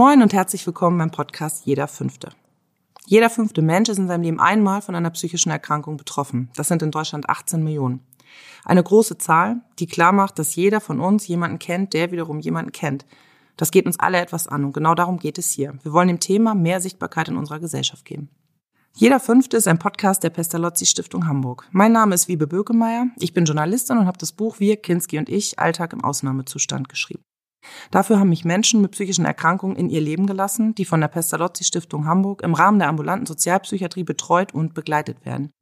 Moin und herzlich willkommen beim Podcast Jeder Fünfte. Jeder fünfte Mensch ist in seinem Leben einmal von einer psychischen Erkrankung betroffen. Das sind in Deutschland 18 Millionen. Eine große Zahl, die klar macht, dass jeder von uns jemanden kennt, der wiederum jemanden kennt. Das geht uns alle etwas an und genau darum geht es hier. Wir wollen dem Thema mehr Sichtbarkeit in unserer Gesellschaft geben. Jeder Fünfte ist ein Podcast der Pestalozzi Stiftung Hamburg. Mein Name ist Wiebe Bökemeyer. Ich bin Journalistin und habe das Buch Wir, Kinski und ich, Alltag im Ausnahmezustand geschrieben. Dafür haben mich Menschen mit psychischen Erkrankungen in ihr Leben gelassen, die von der Pestalozzi Stiftung Hamburg im Rahmen der ambulanten Sozialpsychiatrie betreut und begleitet werden.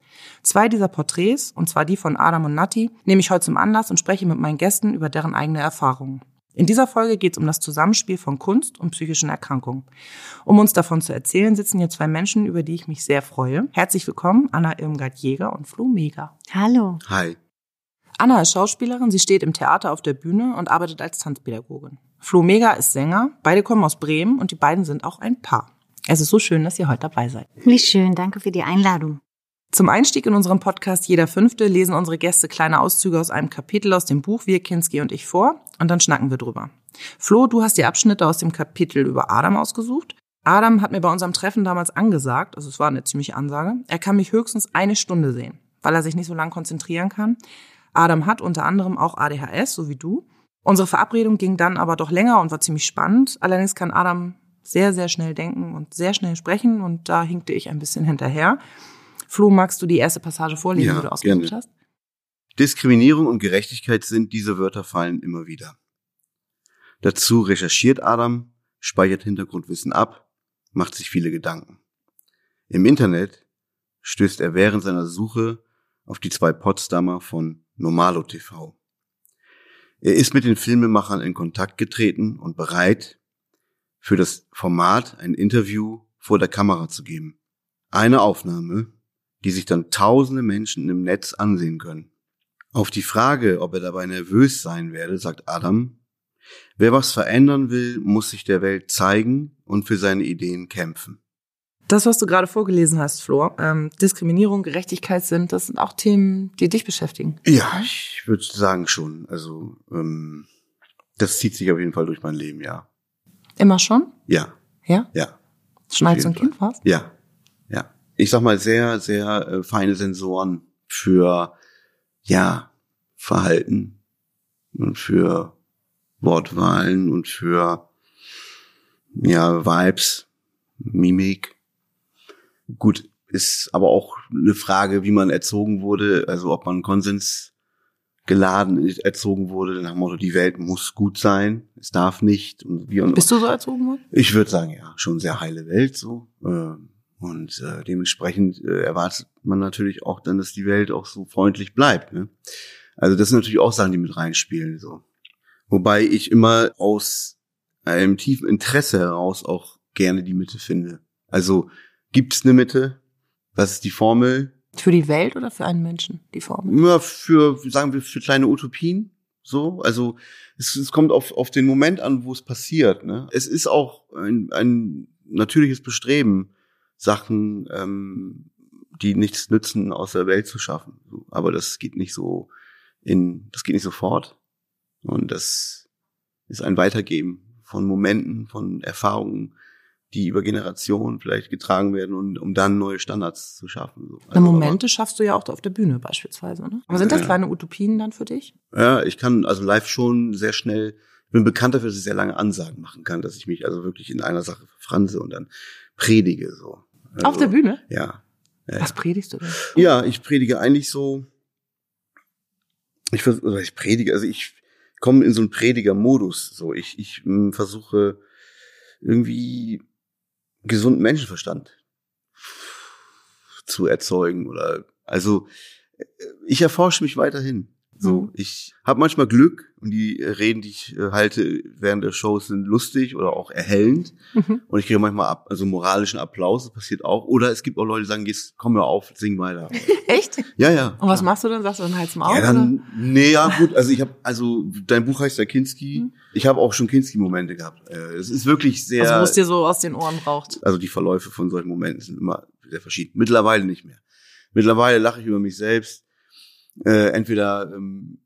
Zwei dieser Porträts, und zwar die von Adam und Nati, nehme ich heute zum Anlass und spreche mit meinen Gästen über deren eigene Erfahrungen. In dieser Folge geht es um das Zusammenspiel von Kunst und psychischen Erkrankungen. Um uns davon zu erzählen, sitzen hier zwei Menschen, über die ich mich sehr freue. Herzlich willkommen, Anna Irmgard-Jäger und Flo Mega. Hallo. Hi. Anna ist Schauspielerin, sie steht im Theater auf der Bühne und arbeitet als Tanzpädagogin. Flo Mega ist Sänger, beide kommen aus Bremen und die beiden sind auch ein Paar. Es ist so schön, dass ihr heute dabei seid. Wie schön, danke für die Einladung. Zum Einstieg in unserem Podcast Jeder Fünfte lesen unsere Gäste kleine Auszüge aus einem Kapitel aus dem Buch Wir, Kinski und ich vor und dann schnacken wir drüber. Flo, du hast die Abschnitte aus dem Kapitel über Adam ausgesucht. Adam hat mir bei unserem Treffen damals angesagt, also es war eine ziemliche Ansage, er kann mich höchstens eine Stunde sehen, weil er sich nicht so lange konzentrieren kann. Adam hat unter anderem auch ADHS, so wie du. Unsere Verabredung ging dann aber doch länger und war ziemlich spannend. Allerdings kann Adam sehr, sehr schnell denken und sehr schnell sprechen und da hinkte ich ein bisschen hinterher. Flo, magst du die erste Passage vorlesen, Ja, die du ausgesucht hast? Diskriminierung und Gerechtigkeit sind diese Wörter fallen immer wieder. Dazu recherchiert Adam, speichert Hintergrundwissen ab, macht sich viele Gedanken. Im Internet stößt er während seiner Suche auf die zwei Potsdamer von Normalo TV. Er ist mit den Filmemachern in Kontakt getreten und bereit, für das Format ein Interview vor der Kamera zu geben. Eine Aufnahme, die sich dann tausende Menschen im Netz ansehen können. Auf die Frage, ob er dabei nervös sein werde, sagt Adam, wer was verändern will, muss sich der Welt zeigen und für seine Ideen kämpfen. Das, was du gerade vorgelesen hast, Flo, ähm, Diskriminierung, Gerechtigkeit sind, das sind auch Themen, die dich beschäftigen. Ja, ich würde sagen schon. Also ähm, das zieht sich auf jeden Fall durch mein Leben, ja. Immer schon? Ja, Ja? ja, Schneit Auf so ein Kind was? ja, ja. Ich sag mal sehr, sehr äh, feine Sensoren für ja Verhalten und für Wortwahlen und für ja Vibes, Mimik. Gut, ist aber auch eine Frage, wie man erzogen wurde, also ob man Konsens geladen erzogen wurde, nach dem Motto, die Welt muss gut sein, es darf nicht und wie und Bist du so erzogen worden? ich würde sagen, ja, schon sehr heile Welt so. Ähm, Und äh, dementsprechend äh, erwartet man natürlich auch dann, dass die Welt auch so freundlich bleibt. Ne? Also das sind natürlich auch Sachen, die mit reinspielen. So. Wobei ich immer aus einem tiefen Interesse heraus auch gerne die Mitte finde. Also gibt's eine Mitte? Was ist die Formel? Für die Welt oder für einen Menschen, die Formel? Ja, für, sagen wir, für kleine Utopien. So, also es, es kommt auf, auf den Moment an, wo es passiert. Ne? Es ist auch ein, ein natürliches Bestreben, Sachen, ähm, die nichts nützen, aus der Welt zu schaffen. So, Aber das geht nicht so in, das geht nicht sofort. Und das ist ein Weitergeben von Momenten, von Erfahrungen, die über Generationen vielleicht getragen werden und um dann neue Standards zu schaffen. So. Also, aber- Momente schaffst du ja auch auf der Bühne beispielsweise. Ne? Aber sind das Ja. kleine Utopien dann für dich? Ja, ich kann also live schon sehr schnell, ich bin bekannt dafür, dass ich sehr lange Ansagen machen kann, dass ich mich also wirklich in einer Sache verfranse und dann predige so. Also, auf der Bühne? Ja. Ja. Was predigst du denn? Ja, ich predige eigentlich so, ich oder ich predige, also ich komme in so einen Prediger-Modus, so ich, ich mh, versuche irgendwie gesunden Menschenverstand zu erzeugen oder also äh, ich erforsche mich weiterhin. So, ich habe manchmal Glück und die Reden, die ich äh, halte während der Shows sind lustig oder auch erhellend Mhm. und ich kriege manchmal ab, also moralischen Applaus, das passiert auch. Oder es gibt auch Leute, die sagen, jetzt komm mir auf, sing weiter. Echt? Ja, ja. Und was klar. machst du dann? Sagst du dann Hals im Auge? Ja, dann, nee, ja, gut, also ich habe, also dein Buch heißt ja Kinski. Mhm. Ich habe auch schon Kinski-Momente gehabt. Äh, Es ist wirklich sehr, Also wo es dir so aus den Ohren raucht. also die Verläufe von solchen Momenten sind immer sehr verschieden. Mittlerweile nicht mehr. Mittlerweile lache ich über mich selbst. Äh, entweder ähm,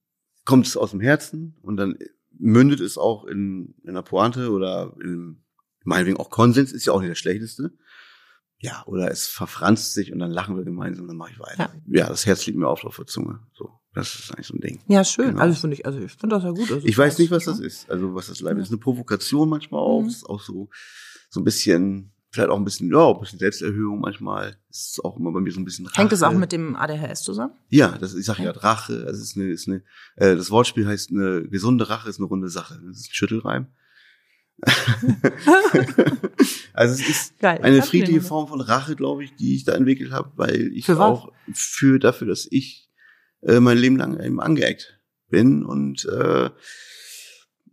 kommt es aus dem Herzen und dann mündet es auch in, in einer Pointe oder in, Meinetwegen auch Konsens ist ja auch nicht das Schlechteste. Ja, oder es verfranst sich und dann lachen wir gemeinsam und dann mache ich weiter. Ja. ja, das Herz liegt mir auf auf der Zunge. So, das ist eigentlich so ein Ding. Ja, schön. Genau. Also finde ich, also ich finde das ja gut. Also Ich weiß nicht, was das ist. Also was das Leib ist. Eine Provokation manchmal auch. Mhm. Ist auch so, so ein bisschen, vielleicht auch ein bisschen, ja, ein bisschen Selbsterhöhung manchmal. Ist auch immer bei mir so ein bisschen Rache. Hängt es auch mit dem ADHS zusammen? Ja, das, ich sage ja Rache. Also es ist eine, ist eine, äh, das Wortspiel heißt eine gesunde Rache ist eine runde Sache. Das ist ein Schüttelreim. also es ist Geil. eine friedliche Form von Rache, glaube ich, die ich da entwickelt habe, weil ich Für auch für dafür, dass ich äh, mein Leben lang eben angeeckt bin und äh,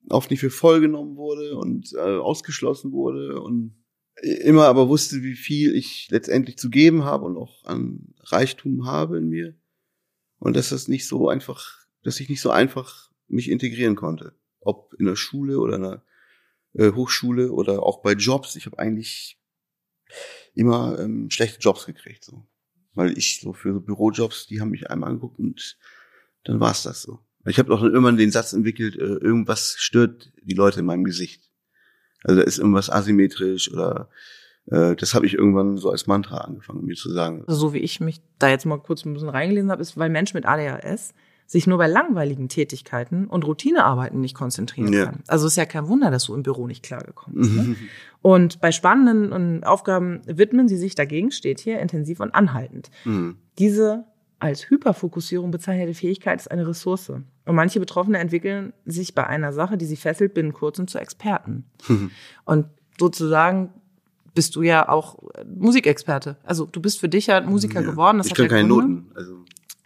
oft nicht für voll genommen wurde und äh, ausgeschlossen wurde und immer aber wusste, wie viel ich letztendlich zu geben habe und auch an Reichtum habe in mir und dass das nicht so einfach, dass ich nicht so einfach mich integrieren konnte, ob in der Schule oder in der äh, Hochschule oder auch bei Jobs. Ich habe eigentlich immer ähm, schlechte Jobs gekriegt, so, weil ich so für so Bürojobs, die haben mich einmal angeguckt und dann war's das so. Ich habe auch dann irgendwann den Satz entwickelt, äh, irgendwas stört die Leute in meinem Gesicht. Also da ist irgendwas asymmetrisch oder äh, das habe ich irgendwann so als Mantra angefangen, mir zu sagen. Also so wie ich mich da jetzt mal kurz ein bisschen reingelesen habe, ist, weil Menschen mit ADHS sich nur bei langweiligen Tätigkeiten und Routinearbeiten nicht konzentrieren Ja. können. Also ist ja kein Wunder, dass du im Büro nicht klargekommen bist. Ne? Mhm. Und bei spannenden Aufgaben widmen sie sich dagegen, steht hier, intensiv und anhaltend. Mhm. Diese als Hyperfokussierung bezeichnete Fähigkeit ist eine Ressource. Und manche Betroffene entwickeln sich bei einer Sache, die sie fesselt, binnen kurzem zu Experten. Und sozusagen bist du ja auch äh, Musikexperte. Also du bist für dich ja Musiker Ja. geworden. Das ich hat kann ja keine Gründe. Noten. Also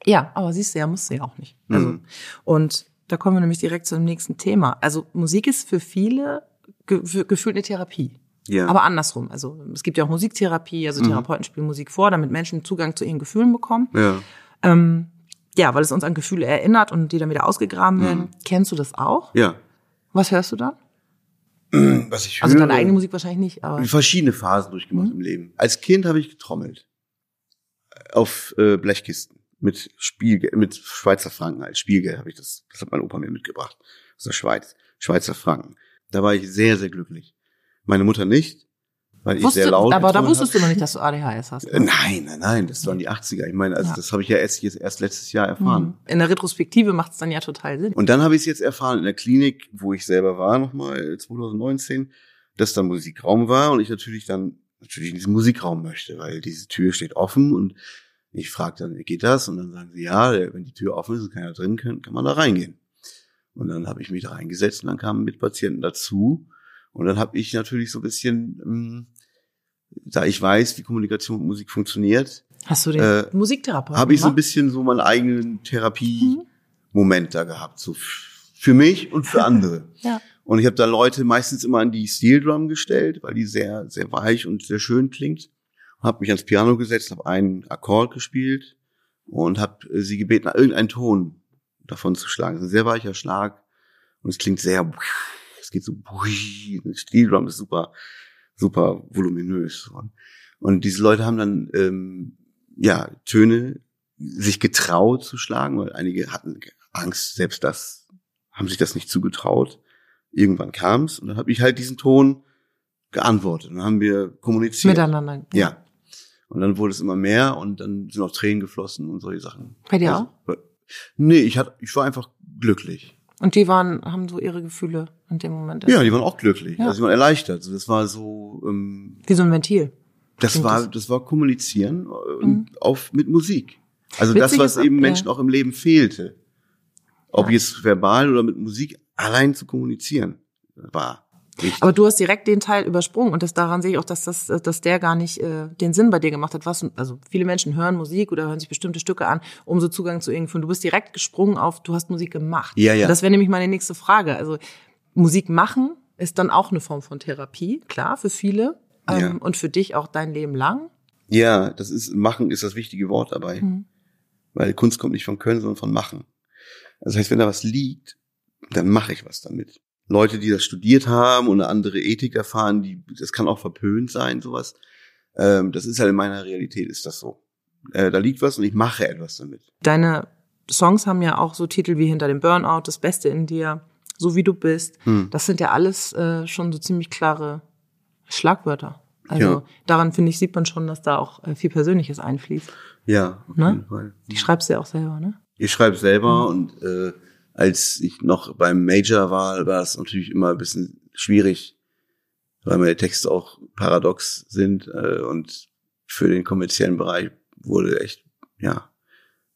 Ja, aber siehst du, ja, musst du ja auch nicht. Also, Mhm. Und da kommen wir nämlich direkt zum nächsten Thema. Also Musik ist für viele ge für, gefühlt eine Therapie. ja. Aber andersrum. Also es gibt ja auch Musiktherapie, also Mhm. Therapeuten spielen Musik vor, damit Menschen Zugang zu ihren Gefühlen bekommen. ja. Ähm, ja, weil es uns an Gefühle erinnert und die dann wieder ausgegraben werden. Mhm. Kennst du das auch? Ja. Was hörst du dann? Was ich Also höre, deine eigene Musik wahrscheinlich nicht, aber verschiedene Phasen durchgemacht Mhm. im Leben. Als Kind habe ich getrommelt. Auf äh, Blechkisten. Mit Spielgeld, mit Schweizer Franken als Spielgeld habe ich das, das hat mein Opa mir mitgebracht. Aus der Schweiz. Schweizer Franken. Da war ich sehr, sehr glücklich. Meine Mutter nicht, weil ich Wusste, sehr laut aber da wusstest habe. du noch nicht, dass du ADHS hast. Äh, Nein, nein, nein, das waren die 80er. Ich meine, also Ja. das habe ich ja erst, erst letztes Jahr erfahren. Mhm. In der Retrospektive macht es dann ja total Sinn. Und dann habe ich es jetzt erfahren in der Klinik, wo ich selber war, nochmal 2019, dass da Musikraum war und ich natürlich dann natürlich in diesen Musikraum möchte, weil diese Tür steht offen und ich frage dann, wie geht das? Und dann sagen sie, ja, wenn die Tür offen ist und keiner drin kann, kann man da reingehen. Und dann habe ich mich da reingesetzt und dann kamen Mitpatienten dazu und dann habe ich natürlich so ein bisschen, ähm, da ich weiß, wie Kommunikation und Musik funktioniert, Hast du den Äh, Musiktherapeuten habe ich so ein bisschen so meinen eigenen Therapie Mhm. Da gehabt, so für mich und für andere. Ja. Und ich habe da Leute meistens immer an die Steel Drum gestellt, weil die sehr sehr weich und sehr schön klingt. Habe mich ans Piano gesetzt, habe einen Akkord gespielt und habe sie gebeten, irgendeinen Ton davon zu schlagen. Es ist ein sehr weicher Schlag und es klingt sehr, es geht so, Steel Drum ist super, super voluminös. Und, und diese Leute haben dann ähm, ja Töne sich getraut zu schlagen, weil einige hatten Angst, selbst das haben sich das nicht zugetraut. Irgendwann kam es und dann habe ich halt diesen Ton geantwortet. Und dann haben wir kommuniziert. Miteinander. Ja. Und dann wurde es immer mehr und dann sind auch Tränen geflossen und solche Sachen. Bei dir Also, Nee, ich hatte, ich war einfach glücklich. Und die waren, haben so ihre Gefühle in dem Moment. Ja, die waren auch glücklich. Ja. Also die waren erleichtert. Also das war so, ähm, Wie so ein Ventil. das war, das- das war kommunizieren äh, Mhm. auf mit Musik. Also das, Witzig was ist, eben ja. Menschen auch im Leben fehlte. Ob Ja. jetzt verbal oder mit Musik allein zu kommunizieren, war wichtig. Aber du hast direkt den Teil übersprungen und das daran sehe ich auch, dass das, dass der gar nicht äh, den Sinn bei dir gemacht hat. Was, also viele Menschen hören Musik oder hören sich bestimmte Stücke an, um so Zugang zu irgendwie. Du bist direkt gesprungen auf, du hast Musik gemacht. Ja, ja. Und das wäre nämlich meine nächste Frage. Also Musik machen ist dann auch eine Form von Therapie, klar, für viele. Ähm, Ja. Und für dich auch dein Leben lang. Ja, das ist, machen ist das wichtige Wort dabei. Mhm. Weil Kunst kommt nicht von Können, sondern von Machen. Das heißt, wenn da was liegt, dann mache ich was damit. Leute, die das studiert haben und eine andere Ethik erfahren, die, das kann auch verpönt sein, sowas. Ähm, das ist halt in meiner Realität, ist das so. Äh, da liegt was und ich mache etwas damit. Deine Songs haben ja auch so Titel wie Hinter dem Burnout, Das Beste in dir, So wie du bist. Hm. Das sind ja alles äh, schon so ziemlich klare Schlagwörter. Also Ja. daran, finde ich, sieht man schon, dass da auch äh, viel Persönliches einfließt. Ja, auf Ne? jeden Fall. Die schreibst du ja auch selber, ne? Ich schreibe selber und äh, als ich noch beim Major war, war es natürlich immer ein bisschen schwierig, weil meine Texte auch paradox sind äh, und für den kommerziellen Bereich wurde echt, ja,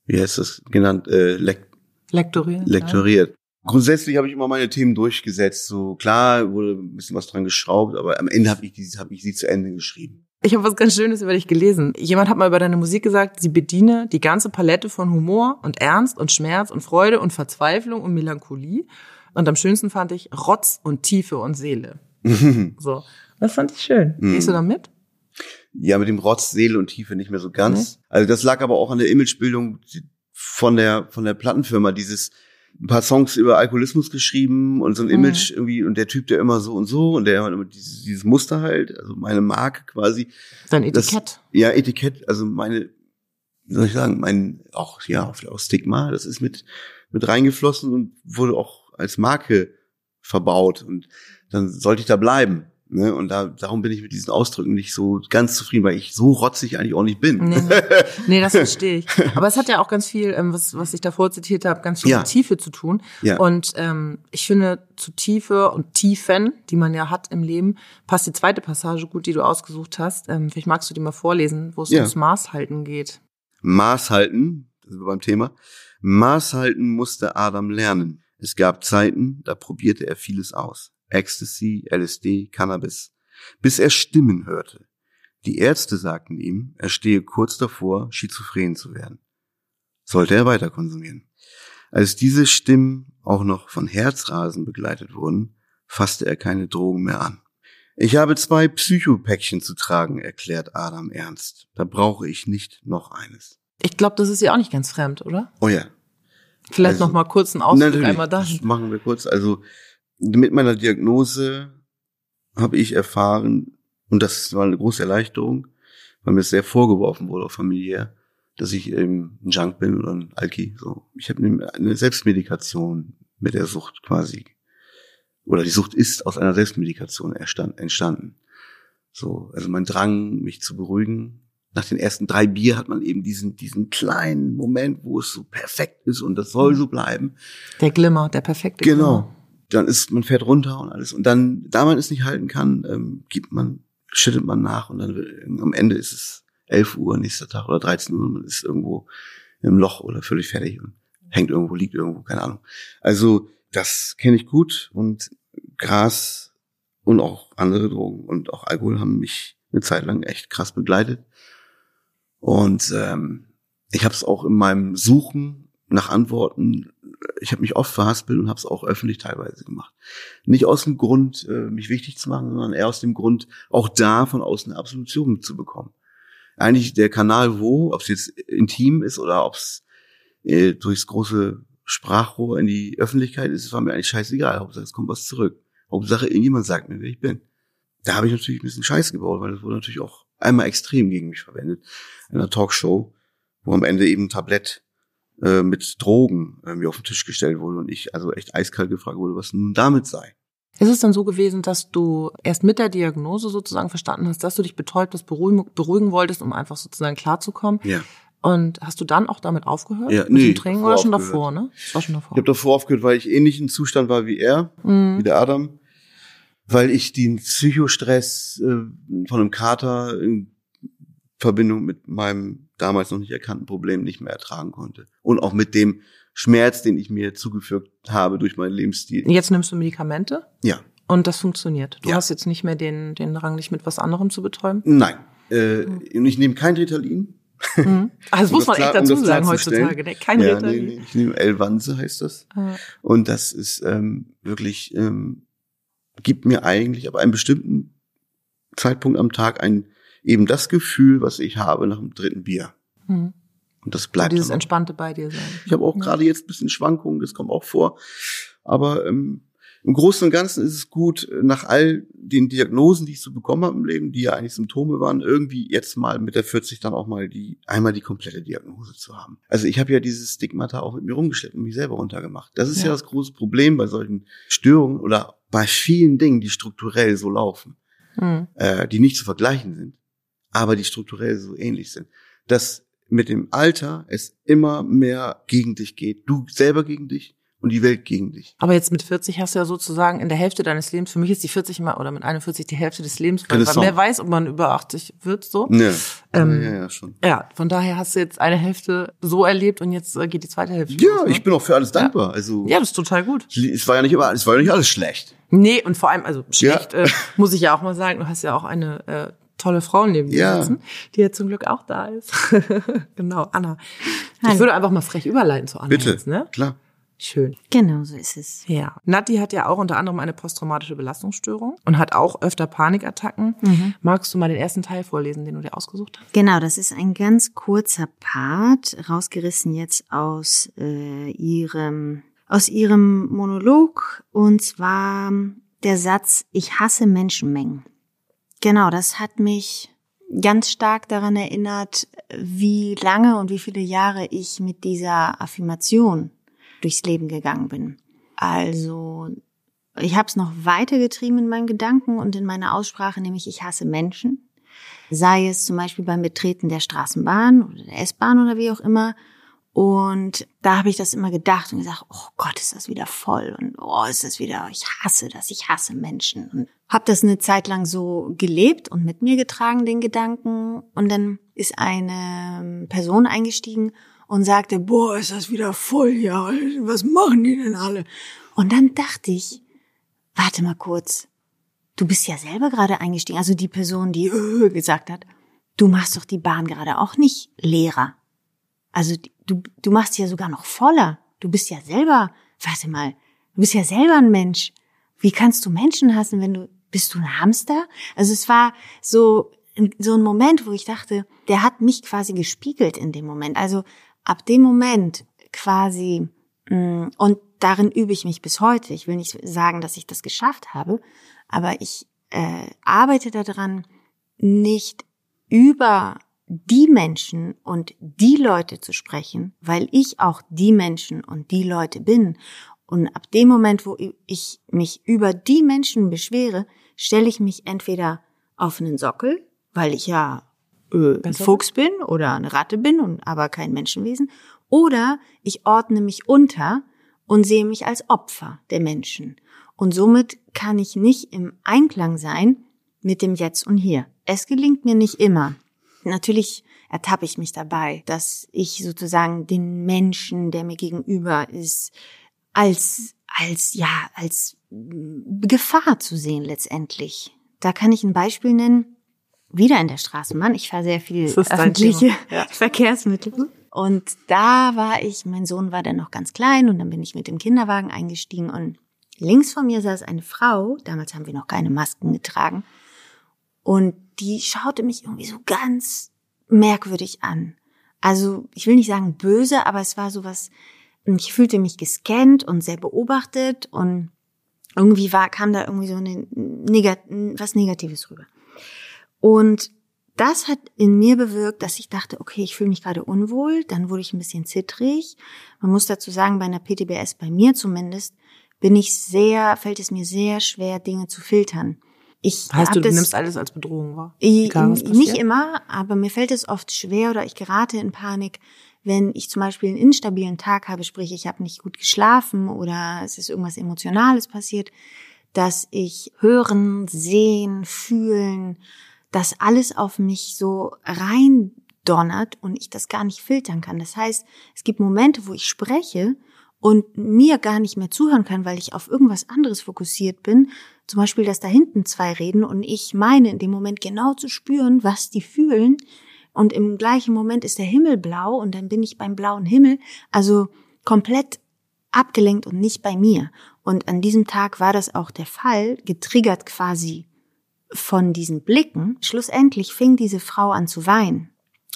wie heißt das genannt, äh, lek Lektorieren. lektoriert. Grundsätzlich habe ich immer meine Themen durchgesetzt. So klar wurde ein bisschen was dran geschraubt, aber am Ende habe ich, die- hab ich sie zu Ende geschrieben. Ich habe was ganz Schönes über dich gelesen. Jemand hat mal über deine Musik gesagt, sie bediene die ganze Palette von Humor und Ernst und Schmerz und Freude und Verzweiflung und Melancholie. Und am schönsten fand ich Rotz und Tiefe und Seele. So, das fand ich schön. Mhm. Gehst du da mit? Ja, mit dem Rotz, Seele und Tiefe nicht mehr so ganz. Also das lag aber auch an der Imagebildung von der von der Plattenfirma. Dieses ein paar Songs über Alkoholismus geschrieben und so ein Image irgendwie und der Typ, der immer so und so und der hat immer dieses, dieses Muster halt, also meine Marke quasi. Dein Das- Etikett. Ja, Etikett, also meine, wie soll ich sagen, mein auch ja auch Stigma, das ist mit mit reingeflossen und wurde auch als Marke verbaut und dann sollte ich da bleiben. Ne? Und da, darum bin ich mit diesen Ausdrücken nicht so ganz zufrieden, weil ich so rotzig eigentlich auch nicht bin. Nee, nee. nee, das verstehe ich. Aber es hat ja auch ganz viel, ähm, was, was ich davor zitiert habe, ganz viel Ja. mit Tiefe zu tun. Ja. Und ähm, ich finde, zu Tiefe und Tiefen, die man ja hat im Leben, passt die zweite Passage gut, die du ausgesucht hast. Ähm, vielleicht magst du die mal vorlesen, wo es Ja. ums Maßhalten geht. Maß halten, das sind wir beim Thema. Maß halten musste Adam lernen. Es gab Zeiten, da probierte er vieles aus. Ecstasy, LSD, Cannabis, bis er Stimmen hörte. Die Ärzte sagten ihm, er stehe kurz davor, schizophren zu werden. Sollte er weiter konsumieren. Als diese Stimmen auch noch von Herzrasen begleitet wurden, fasste er keine Drogen mehr an. Ich habe zwei Psychopäckchen zu tragen, erklärt Adam ernst. Da brauche ich nicht noch eines. Ich glaube, das ist ja auch nicht ganz fremd, oder? Oh ja. Vielleicht Also, noch mal kurz einen Ausdruck Natürlich, einmal das machen wir kurz. Also mit meiner Diagnose habe ich erfahren, und das war eine große Erleichterung, weil mir es sehr vorgeworfen wurde, auch familiär, dass ich eben ein Junk bin oder ein Alki. So, ich habe eine Selbstmedikation mit der Sucht quasi, oder die Sucht ist aus einer Selbstmedikation entstanden. So, also mein Drang, mich zu beruhigen. Nach den ersten drei Bier hat man eben diesen, diesen kleinen Moment, wo es so perfekt ist und das soll so bleiben. Der Glimmer, der perfekte Genau. Dann ist, man fährt runter und alles. Und dann, da man es nicht halten kann, ähm, gibt man, schüttet man nach und dann will- am Ende ist es 11 Uhr nächster Tag oder 13 Uhr und man ist irgendwo im Loch oder völlig fertig und hängt irgendwo, liegt irgendwo, keine Ahnung. Also, das kenne ich gut und Gras und auch andere Drogen und auch Alkohol haben mich eine Zeit lang echt krass begleitet. Und ähm, ich habe es auch in meinem Suchen nach Antworten, ich habe mich oft verhaspelt und habe es auch öffentlich teilweise gemacht. Nicht aus dem Grund, äh, mich wichtig zu machen, sondern eher aus dem Grund, auch da von außen eine Absolution mitzubekommen. Eigentlich der Kanal, wo, ob es jetzt intim ist oder ob es äh, durchs große Sprachrohr in die Öffentlichkeit ist, war mir eigentlich scheißegal. Hauptsache es kommt was zurück. Hauptsache irgendjemand sagt mir, wer ich bin. Da habe ich natürlich ein bisschen Scheiße gebaut, weil das wurde natürlich auch einmal extrem gegen mich verwendet. In einer Talkshow, wo am Ende eben ein Tablett äh, mit Drogen äh, mir auf den Tisch gestellt wurde und ich also echt eiskalt gefragt wurde, was nun damit sei. Ist es dann so gewesen, dass du erst mit der Diagnose sozusagen verstanden hast, dass du dich betäubt, das beruhigen, beruhigen wolltest, um einfach sozusagen klarzukommen? Ja. Und hast du dann auch damit aufgehört? Ja, mit nee, dem davor oder schon aufgehört. davor, ne? Das war schon Ich davor. habe davor aufgehört, weil ich ähnlich im Zustand war wie er, Mhm. wie der Adam, weil ich den Psychostress äh, von einem Kater in Verbindung mit meinem damals noch nicht erkannten Problem nicht mehr ertragen konnte. Und auch mit dem Schmerz, den ich mir zugefügt habe durch meinen Lebensstil. Jetzt nimmst du Medikamente Ja. und das funktioniert. Du Ja. hast jetzt nicht mehr den, den Rang, dich mit was anderem zu betäuben. Nein. Äh, und ich nehme kein Ritalin. Mhm. Also das Um muss man klar- echt dazu um sagen heutzutage. Ne? Kein ja, Ritalin. Nee, nee, ich nehme Elvanse, heißt das. Ah. Und das ist ähm, wirklich, ähm, gibt mir eigentlich ab einem bestimmten Zeitpunkt am Tag ein eben das Gefühl, was ich habe nach dem dritten Bier. Mhm. Und das Und bleibt. dieses dann auch. entspannte bei dir sein. Ich habe auch Ja. gerade jetzt ein bisschen Schwankungen, das kommt auch vor. Aber ähm, im Großen und Ganzen ist es gut, nach all den Diagnosen, die ich so bekommen habe im Leben, die ja eigentlich Symptome waren, irgendwie jetzt mal mit der 40 dann auch mal die einmal die komplette Diagnose zu haben. Also ich habe ja dieses Stigmata auch mit mir rumgeschleppt und mich selber runtergemacht. Das ist ja, Ja. das große Problem bei solchen Störungen oder bei vielen Dingen, die strukturell so laufen. Hm. äh, die nicht zu vergleichen sind, aber die strukturell so ähnlich sind. Dass mit dem Alter es immer mehr gegen dich geht. Du selber gegen dich und die Welt gegen dich. Aber jetzt mit 40 hast du ja sozusagen in der Hälfte deines Lebens, für mich ist die 40 immer, oder mit 41 die Hälfte des Lebens, weil, Renaissance. wer weiß, ob man über 80 wird, so. Ja, Ähm, ja, ja, schon. Ja, von daher hast du jetzt eine Hälfte so erlebt und jetzt äh, geht die zweite Hälfte. Ja, los, ne? ich bin auch für alles dankbar. Also Ja, das ist total gut. es war ja nicht immer, es war ja nicht alles schlecht. Nee, und vor allem, also schlecht, Ja. äh, muss ich ja auch mal sagen, du hast ja auch eine äh, tolle Frau neben dir Ja. sitzen, die ja zum Glück auch da ist. genau, Anna. Ich Hallo. würde einfach mal frech überleiten zu Anna Bitte, jetzt, ne? klar. Schön. Genau so ist es. Ja. Nati hat ja auch unter anderem eine posttraumatische Belastungsstörung und hat auch öfter Panikattacken. Magst du mal den ersten Teil vorlesen, den du dir ausgesucht hast? Genau, das ist ein ganz kurzer Part, rausgerissen jetzt aus äh, ihrem aus ihrem Monolog und zwar der Satz: Ich hasse Menschenmengen. Genau, das hat mich ganz stark daran erinnert, wie lange und wie viele Jahre ich mit dieser Affirmation durchs Leben gegangen bin. Also ich habe es noch weitergetrieben in meinem Gedanken und in meiner Aussprache, nämlich ich hasse Menschen. Sei es zum Beispiel beim Betreten der Straßenbahn oder der S-Bahn oder wie auch immer. Und da habe ich das immer gedacht und gesagt, oh Gott, ist das wieder voll und oh, ist das wieder, ich hasse das, ich hasse Menschen. Und habe das eine Zeit lang so gelebt und mit mir getragen, den Gedanken. Und dann ist eine Person eingestiegen und sagte, boah, ist das wieder voll, ja, was machen die denn alle? Und dann dachte ich, warte mal kurz, du bist ja selber gerade eingestiegen, also die Person, die äh, gesagt hat, du machst doch die Bahn gerade auch nicht leerer. Also du, du machst ja sogar noch voller. Du bist ja selber, warte mal, du bist ja selber ein Mensch. Wie kannst du Menschen hassen, wenn du, bist du ein Hamster? Also es war so, so ein Moment, wo ich dachte, der hat mich quasi gespiegelt in dem Moment. Also ab dem Moment quasi, mh, und darin übe ich mich bis heute. Ich will nicht sagen, dass ich das geschafft habe, aber ich äh, arbeite daran, nicht über die Menschen und die Leute zu sprechen, weil ich auch die Menschen und die Leute bin. Und ab dem Moment, wo ich mich über die Menschen beschwere, stelle ich mich entweder auf einen Sockel, weil ich ja äh, ein Fuchs bin oder eine Ratte bin und aber kein Menschenwesen, oder ich ordne mich unter und sehe mich als Opfer der Menschen. Und somit kann ich nicht im Einklang sein mit dem Jetzt und Hier. Es gelingt mir nicht immer. Natürlich ertappe ich mich dabei, dass ich sozusagen den Menschen, der mir gegenüber ist, als, als, ja, als Gefahr zu sehen letztendlich. Da kann ich ein Beispiel nennen. Wieder in der Straßenbahn. Ich fahre sehr viel öffentliche. Ja. Verkehrsmittel. Und da war ich, mein Sohn war dann noch ganz klein und dann bin ich mit dem Kinderwagen eingestiegen und links von mir saß eine Frau, damals haben wir noch keine Masken getragen, und die schaute mich irgendwie so ganz merkwürdig an. Also ich will nicht sagen böse, aber es war sowas, ich fühlte mich gescannt und sehr beobachtet und irgendwie war, kam da irgendwie so eine Negat was Negatives rüber. Und das hat in mir bewirkt, dass ich dachte, okay, ich fühle mich gerade unwohl. Dann wurde ich ein bisschen zittrig. Man muss dazu sagen, bei einer PTBS, bei mir zumindest, bin ich sehr, fällt es mir sehr schwer, Dinge zu filtern. Ich Heißt du, das- nimmst alles als Bedrohung wahr? Egal, nicht immer, aber mir fällt es oft schwer oder ich gerate in Panik, wenn ich zum Beispiel einen instabilen Tag habe, sprich ich habe nicht gut geschlafen oder es ist irgendwas Emotionales passiert, dass ich hören, sehen, fühlen, dass alles auf mich so rein donnert und ich das gar nicht filtern kann. Das heißt, es gibt Momente, wo ich spreche und mir gar nicht mehr zuhören kann, weil ich auf irgendwas anderes fokussiert bin. Zum Beispiel, dass da hinten zwei reden und ich meine in dem Moment genau zu spüren, was die fühlen. Und im gleichen Moment ist der Himmel blau und dann bin ich beim blauen Himmel. Also komplett abgelenkt und nicht bei mir. Und an diesem Tag war das auch der Fall, getriggert quasi von diesen Blicken. Schlussendlich fing diese Frau an zu weinen.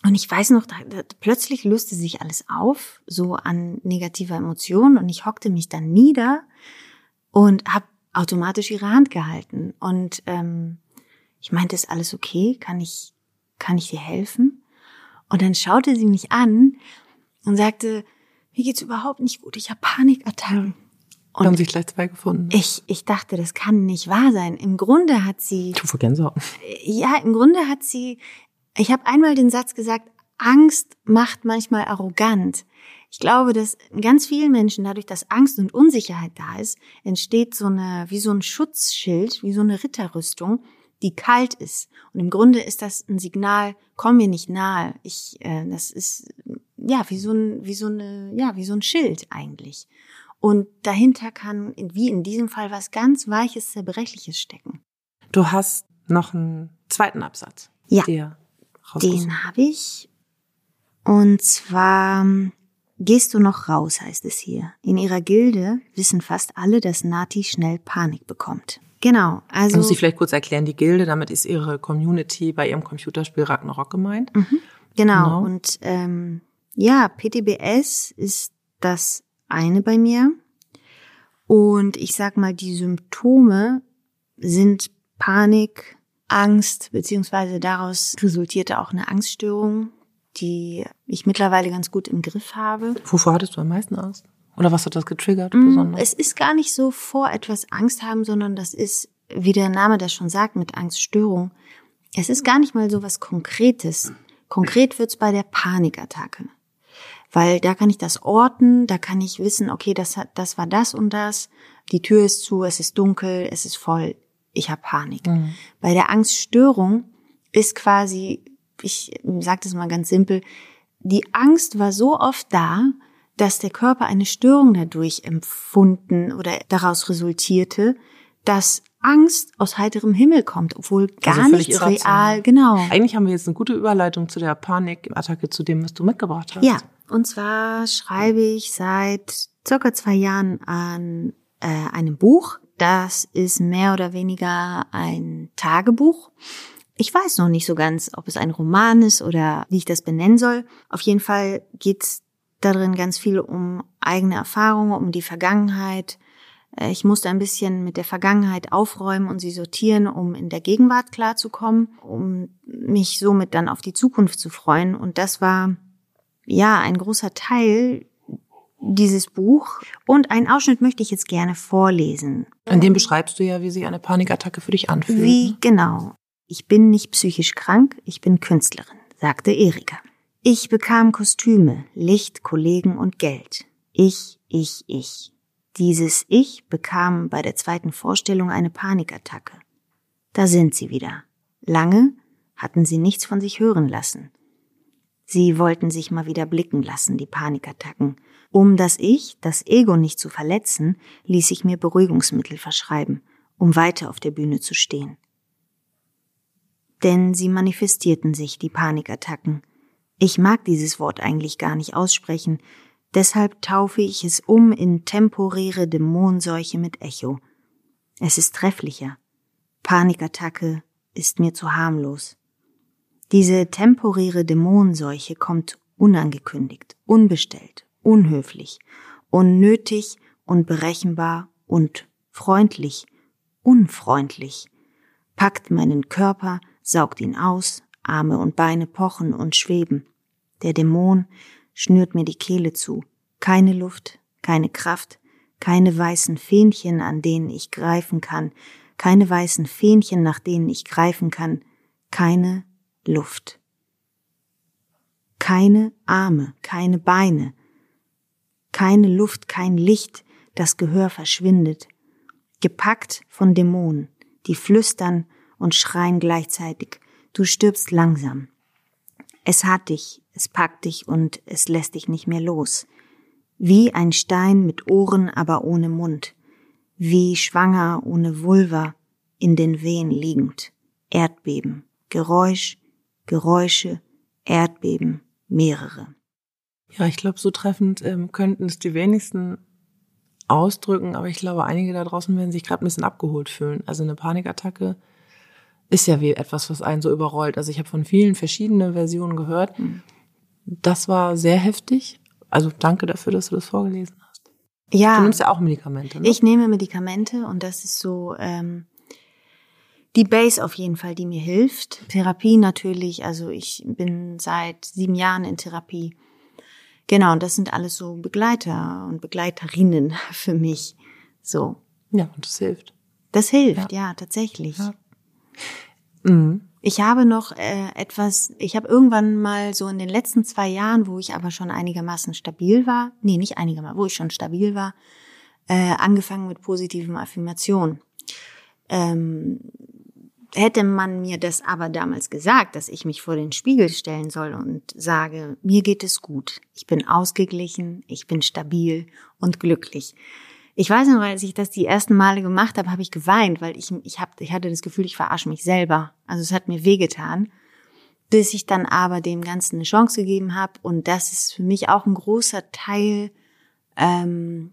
Und ich weiß noch, da, da, plötzlich löste sich alles auf, so an negativer Emotion. Und ich hockte mich dann nieder und habe automatisch ihre Hand gehalten. Und ähm, ich meinte, ist alles okay? Kann ich, kann ich dir helfen? Und dann schaute sie mich an und sagte, mir geht's überhaupt nicht gut. Ich habe Panikattacken. Und haben sich gleich zwei gefunden. Ich, ich dachte, das kann nicht wahr sein. Im Grunde hat sie. Du Gänsehaut. Ja, im Grunde hat sie. Ich habe einmal den Satz gesagt, Angst macht manchmal arrogant. Ich glaube, dass ganz vielen Menschen dadurch, dass Angst und Unsicherheit da ist, entsteht so eine, wie so ein Schutzschild, wie so eine Ritterrüstung, die kalt ist. Und im Grunde ist das ein Signal, komm mir nicht nahe. Ich, äh, das ist, ja, wie so ein, wie so eine, ja, wie so ein Schild eigentlich. Und dahinter kann, wie in diesem Fall, was ganz Weiches, Zerbrechliches stecken. Du hast noch einen zweiten Absatz. Ja. Den habe ich. Und zwar Gehst du noch raus, heißt es hier. In ihrer Gilde wissen fast alle, dass Nati schnell Panik bekommt. Genau, also. Muss ich vielleicht kurz erklären, die Gilde, damit ist ihre Community bei ihrem Computerspiel Ragnarok gemeint. Mhm. Genau. genau, und ähm, ja, PTBS ist das eine bei mir. Und ich sag mal, die Symptome sind Panik, Angst, beziehungsweise daraus resultierte auch eine Angststörung, die ich mittlerweile ganz gut im Griff habe. Wovor hattest du am meisten Angst? Oder was hat das getriggert mm, besonders? Es ist gar nicht so vor etwas Angst haben, sondern das ist, wie der Name das schon sagt, mit Angststörung. Es ist gar nicht mal so was Konkretes. Konkret wird's bei der Panikattacke. Weil da kann ich das orten, da kann ich wissen, okay, das, hat, das war das und das, die Tür ist zu, es ist dunkel, es ist voll, ich habe Panik. Mhm. Bei der Angststörung ist quasi ich sage das mal ganz simpel, die Angst war so oft da, dass der Körper eine Störung dadurch empfunden oder daraus resultierte, dass Angst aus heiterem Himmel kommt, obwohl also gar also nichts real, genau. Eigentlich haben wir jetzt eine gute Überleitung zu der Panikattacke, zu dem, was du mitgebracht hast. Ja, und zwar schreibe ich seit circa zwei Jahren an äh, einem Buch. Das ist mehr oder weniger ein Tagebuch. Ich weiß noch nicht so ganz, ob es ein Roman ist oder wie ich das benennen soll. Auf jeden Fall geht's darin ganz viel um eigene Erfahrungen, um die Vergangenheit. Äh, ich musste ein bisschen mit der Vergangenheit aufräumen und sie sortieren, um in der Gegenwart klarzukommen, um mich somit dann auf die Zukunft zu freuen. Und das war ja ein großer Teil dieses Buch. Und einen Ausschnitt möchte ich jetzt gerne vorlesen. In dem beschreibst du ja, wie sich eine Panikattacke für dich anfühlt. Wie, ne? genau. Ich bin nicht psychisch krank, ich bin Künstlerin, sagte Erika. Ich bekam Kostüme, Licht, Kollegen und Geld. Ich, ich, ich. Dieses Ich bekam bei der zweiten Vorstellung eine Panikattacke. Da sind sie wieder. Lange hatten sie nichts von sich hören lassen. Sie wollten sich mal wieder blicken lassen, die Panikattacken. Um das Ich, das Ego nicht zu verletzen, ließ ich mir Beruhigungsmittel verschreiben, um weiter auf der Bühne zu stehen denn sie manifestierten sich, die Panikattacken. Ich mag dieses Wort eigentlich gar nicht aussprechen, deshalb taufe ich es um in temporäre Dämonenseuche mit Echo. Es ist trefflicher. Panikattacke ist mir zu harmlos. Diese temporäre Dämonenseuche kommt unangekündigt, unbestellt, unhöflich, unnötig, unberechenbar und freundlich, unfreundlich, packt meinen Körper, saugt ihn aus, Arme und Beine pochen und schweben. Der Dämon schnürt mir die Kehle zu. Keine Luft, keine Kraft, keine weißen Fähnchen, an denen ich greifen kann, keine weißen Fähnchen, nach denen ich greifen kann, keine Luft. Keine Arme, keine Beine, keine Luft, kein Licht, das Gehör verschwindet, gepackt von Dämonen, die flüstern und schreien gleichzeitig, du stirbst langsam. Es hat dich, es packt dich und es lässt dich nicht mehr los. Wie ein Stein mit Ohren, aber ohne Mund. Wie schwanger ohne Vulva, in den Wehen liegend. Erdbeben, Geräusch, Geräusche, Erdbeben, mehrere. Ja, ich glaube, so treffend ähm, könnten es die wenigsten ausdrücken, aber ich glaube, einige da draußen werden sich gerade ein bisschen abgeholt fühlen. Also eine Panikattacke ist ja wie etwas, was einen so überrollt. Also ich habe von vielen verschiedenen Versionen gehört. Mhm. Das war sehr heftig. Also danke dafür, dass du das vorgelesen hast. Ja. Du nimmst ja auch Medikamente. Ne? Ich nehme Medikamente und das ist so ähm, die Base auf jeden Fall, die mir hilft. Therapie natürlich. Also ich bin seit sieben Jahren in Therapie. Genau, und das sind alles so Begleiter und Begleiterinnen für mich. So. Ja, und das hilft. Das hilft, ja, tatsächlich. Ja. Mhm. Ich habe noch äh, etwas, ich habe irgendwann mal so in den letzten zwei Jahren, wo ich aber schon einigermaßen stabil war, nee, nicht einigermaßen, wo ich schon stabil war, äh, angefangen mit positiven Affirmationen. Ähm, hätte man mir das aber damals gesagt, dass ich mich vor den Spiegel stellen soll und sage, mir geht es gut, ich bin ausgeglichen, ich bin stabil und glücklich. Ich weiß noch, als ich das die ersten Male gemacht habe, habe ich geweint, weil ich, ich, hab, ich hatte das Gefühl, ich verarsche mich selber. Also es hat mir wehgetan. Bis ich dann aber dem Ganzen eine Chance gegeben habe. Und das ist für mich auch ein großer Teil, ähm,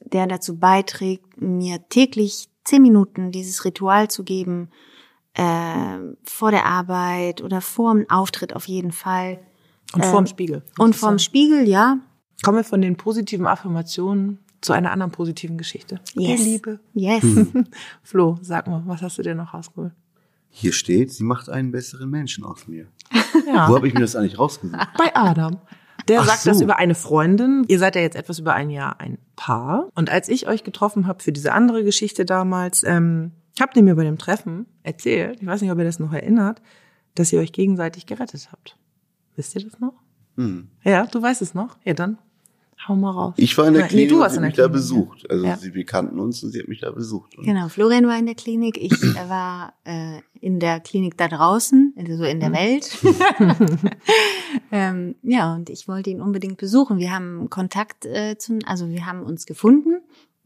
der dazu beiträgt, mir täglich zehn Minuten dieses Ritual zu geben, äh, vor der Arbeit oder vor dem Auftritt auf jeden Fall. Und Ähm, vorm Spiegel. Und vorm Spiegel, ja. Kommen wir von den positiven Affirmationen zu einer anderen positiven Geschichte. Yes. Der Liebe. Yes. Flo, sag mal, was hast du dir noch rausgeholt? Hier steht, sie macht einen besseren Menschen aus mir. Ja. Wo habe ich mir das eigentlich rausgesucht? Bei Adam. Der Ach sagt so. das über eine Freundin. Ihr seid ja jetzt etwas über ein Jahr ein Paar. Und als ich euch getroffen habe für diese andere Geschichte damals, ähm, habt ihr mir bei dem Treffen erzählt, ich weiß nicht, ob ihr das noch erinnert, dass ihr euch gegenseitig gerettet habt. Wisst ihr das noch? Hm. Ja, du weißt es noch? Ja, dann hau mal raus. Ich war in der Klinik du und warst sie mich da Klinik, besucht. Also Ja. sie, wir kannten uns und sie hat mich da besucht. Und Genau, Florian war in der Klinik, ich war äh, in der Klinik da draußen, also in der Welt. ähm, ja, und ich wollte ihn unbedingt besuchen. Wir haben Kontakt äh, zu, also wir haben uns gefunden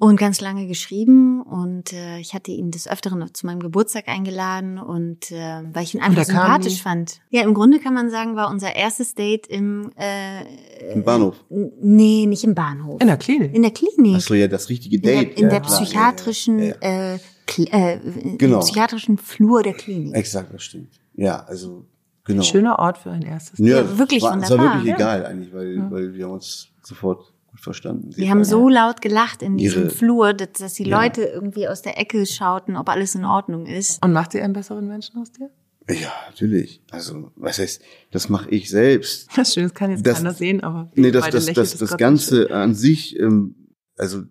und ganz lange geschrieben und äh, ich hatte ihn des Öfteren noch zu meinem Geburtstag eingeladen und äh, weil ich ihn einfach sympathisch die- fand. Ja, im Grunde kann man sagen, war unser erstes Date im äh, Im Bahnhof. n- Nee, nicht im Bahnhof. In der Klinik. In der Klinik. Ach so, ja, das richtige In der, Date. in ja, der psychiatrischen, Ja, ja, Äh, Kl- äh, Genau. psychiatrischen Flur der Klinik. Exakt, das stimmt. Ja, also, genau. Schöner Ort für ein erstes. Ja, Ja, wirklich war, Es war wunderbar, wirklich ja. egal eigentlich, weil, weil wir haben uns sofort gut verstanden. Sie Wir haben so laut gelacht in diesem Flur, dass, dass die Ja. Leute irgendwie aus der Ecke schauten, ob alles in Ordnung ist. Und macht ihr einen besseren Menschen aus dir? Ja, natürlich. Also, was heißt, das mache ich selbst. Das ist schön, das kann jetzt Das- keiner sehen, aber Nee, das, das, das, das Gott Ganze an sich, ähm, also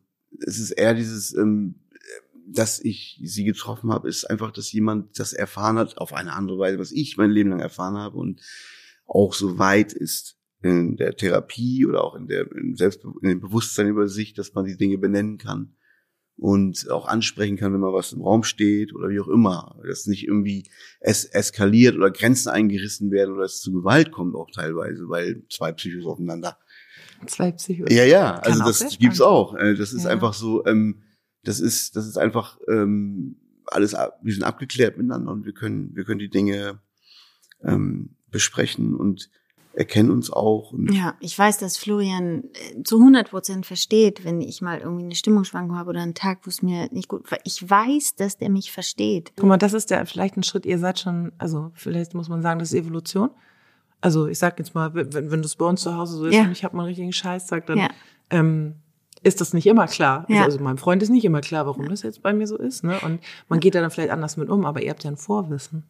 es ist eher dieses, ähm, dass ich sie getroffen habe, ist einfach, dass jemand das erfahren hat auf eine andere Weise, was ich mein Leben lang erfahren habe und auch so weit ist in der Therapie oder auch in der in Selbst in dem Bewusstsein über sich, dass man die Dinge benennen kann und auch ansprechen kann, wenn mal was im Raum steht oder wie auch immer, dass nicht irgendwie es eskaliert oder Grenzen eingerissen werden oder es zu Gewalt kommt auch teilweise, weil zwei Psychos aufeinander Zwei Psychos. ja, ja, Kann also auch das gibt's auch. Äh, Das ist Ja. einfach so, ähm, das ist, das ist einfach ähm, alles, wir sind abgeklärt miteinander und wir können, wir können die Dinge ähm, besprechen und erkennen uns auch. Und Ja, ich weiß, dass Florian äh, zu 100 Prozent versteht, wenn ich mal irgendwie eine Stimmungsschwankung habe oder einen Tag, wo es mir nicht gut, ich weiß, dass der mich versteht. Guck mal, das ist ja vielleicht ein Schritt, ihr seid schon, also vielleicht muss man sagen, das ist Evolution. Also ich sag jetzt mal, wenn, wenn das bei uns zu Hause so ist Ja. und ich habe mal einen richtigen Scheißtag, dann Ja. ähm, ist das nicht immer klar. Ja. Also meinem Freund ist nicht immer klar, warum das jetzt bei mir so ist. Ne? Und man geht da dann vielleicht anders mit um, aber ihr habt ja ein Vorwissen.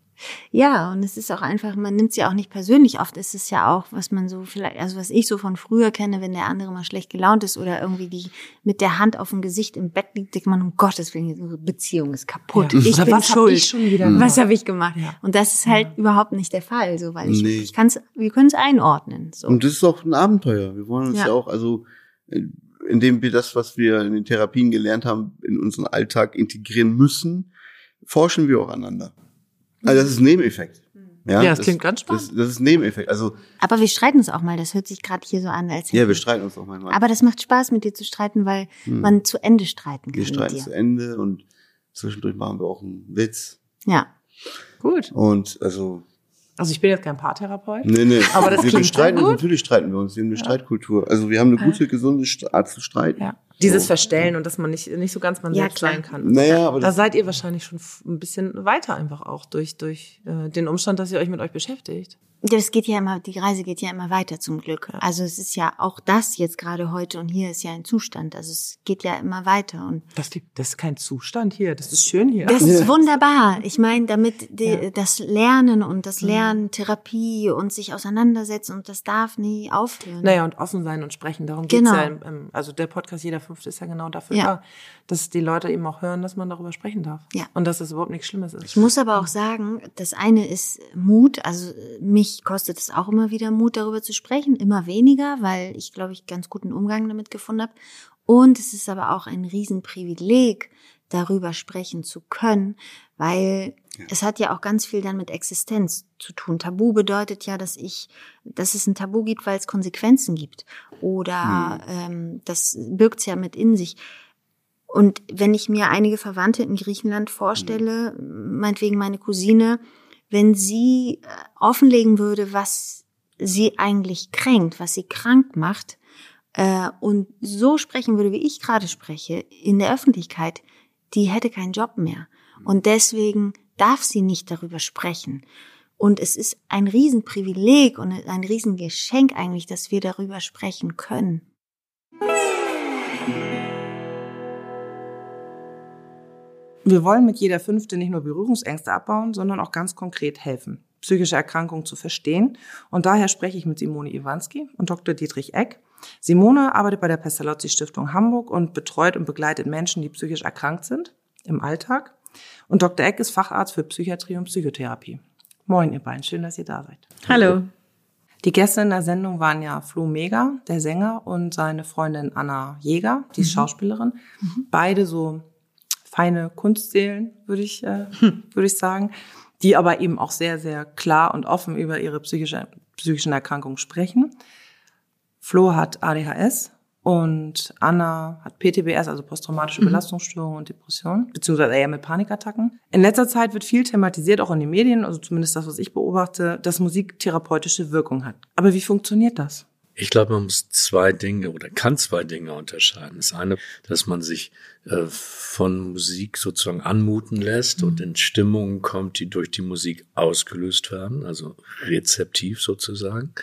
Ja, und es ist auch einfach, man nimmt es ja auch nicht persönlich. Oft ist es ja auch, was man so vielleicht, also was ich so von früher kenne, wenn der andere mal schlecht gelaunt ist oder irgendwie die mit der Hand auf dem Gesicht im Bett liegt, denkt man, um Gottes Willen, unsere Beziehung ist kaputt. Ja. Ich Oder bin was hab schuld. ich schon wieder gemacht? was habe ich gemacht? Ja. Und das ist halt überhaupt nicht der Fall, so weil ich, Nee. ich kann's, wir können es einordnen. So. Und das ist auch ein Abenteuer. Wir wollen uns ja, Ja. auch, also äh, indem wir das, was wir in den Therapien gelernt haben, in unseren Alltag integrieren müssen, forschen wir auch aneinander. Also das ist ein Nebeneffekt. Ja, Ja, das klingt ganz spannend. Das, das ist ein Nebeneffekt. Also Aber wir streiten uns auch mal. Das hört sich gerade hier so an, als ja, wir streiten uns auch manchmal. Aber das macht Spaß, mit dir zu streiten, weil man zu Ende streiten kann wir streiten mit zu. Ende und zwischendurch machen wir auch einen Witz. Ja. Gut. Und also Also ich bin jetzt kein Paartherapeut. Nee, nee. Aber das wir, wir klingt streiten gut. uns, natürlich streiten wir uns. Wir haben eine Streitkultur. Also wir haben eine gute, gesunde Art zu streiten. Ja. Dieses So. Verstellen und dass man nicht, nicht so ganz man Ja, selbst klar. sein kann. Naja, aber Da seid ihr wahrscheinlich schon ein bisschen weiter einfach auch durch, durch äh, den Umstand, dass ihr euch mit euch beschäftigt. Das geht ja immer, die Reise geht ja immer weiter zum Glück. Also es ist ja auch das jetzt gerade heute und hier ist ja ein Zustand. Also es geht ja immer weiter und Das, das ist kein Zustand hier, das ist schön hier. das ist wunderbar. Ich meine, damit die, das Lernen und das Lernen, Therapie und sich auseinandersetzen und das darf nie aufhören. Naja, und offen sein und sprechen, darum geht's Genau. ja. Im, im, also der Podcast Jeder Fünfte ist ja genau dafür Ja. da, dass die Leute eben auch hören, dass man darüber sprechen darf. Ja. Und dass das überhaupt nichts Schlimmes ist. Ich muss aber auch sagen, das eine ist Mut. Also mich kostet es auch immer wieder Mut, darüber zu sprechen. Immer weniger, weil ich, glaube ich, ganz guten Umgang damit gefunden habe. Und es ist aber auch ein Riesenprivileg, darüber sprechen zu können, weil es hat ja auch ganz viel dann mit Existenz zu tun. Tabu bedeutet ja, dass ich, dass es ein Tabu gibt, weil es Konsequenzen gibt. Oder ähm, das birgt es ja mit in sich. Und wenn ich mir einige Verwandte in Griechenland vorstelle, meinetwegen meine Cousine, wenn sie äh, offenlegen würde, was sie eigentlich kränkt, was sie krank macht, äh, und so sprechen würde, wie ich gerade spreche, in der Öffentlichkeit, die hätte keinen Job mehr. Und deswegen darf sie nicht darüber sprechen. Und es ist ein Riesenprivileg und ein Riesengeschenk eigentlich, dass wir darüber sprechen können. Wir wollen mit jeder Fünfte nicht nur Berührungsängste abbauen, sondern auch ganz konkret helfen, psychische Erkrankungen zu verstehen. Und daher spreche ich mit Simone Iwanski und Dr. Dietrich Eck. Simone arbeitet bei der Pestalozzi Stiftung Hamburg und betreut und begleitet Menschen, die psychisch erkrankt sind im Alltag. Und Dr. Eck ist Facharzt für Psychiatrie und Psychotherapie. Moin, ihr beiden, schön, dass ihr da seid. Hallo. Die Gäste in der Sendung waren ja Flo Mega, der Sänger, und seine Freundin Anna Jäger, die ist Schauspielerin. Beide so feine Kunstseelen, würde ich, äh, würde ich sagen, die aber eben auch sehr, sehr klar und offen über ihre psychische, psychischen Erkrankungen sprechen. Flo hat ADHS und Anna hat PTBS, also posttraumatische Belastungsstörung und Depression, beziehungsweise eher mit Panikattacken. In letzter Zeit wird viel thematisiert, auch in den Medien, also zumindest das, was ich beobachte, dass Musik therapeutische Wirkung hat. Aber wie funktioniert das? Ich glaube, man muss zwei Dinge oder kann zwei Dinge unterscheiden. Das eine, dass man sich äh, von Musik sozusagen anmuten lässt und in Stimmungen kommt, die durch die Musik ausgelöst werden, also rezeptiv sozusagen,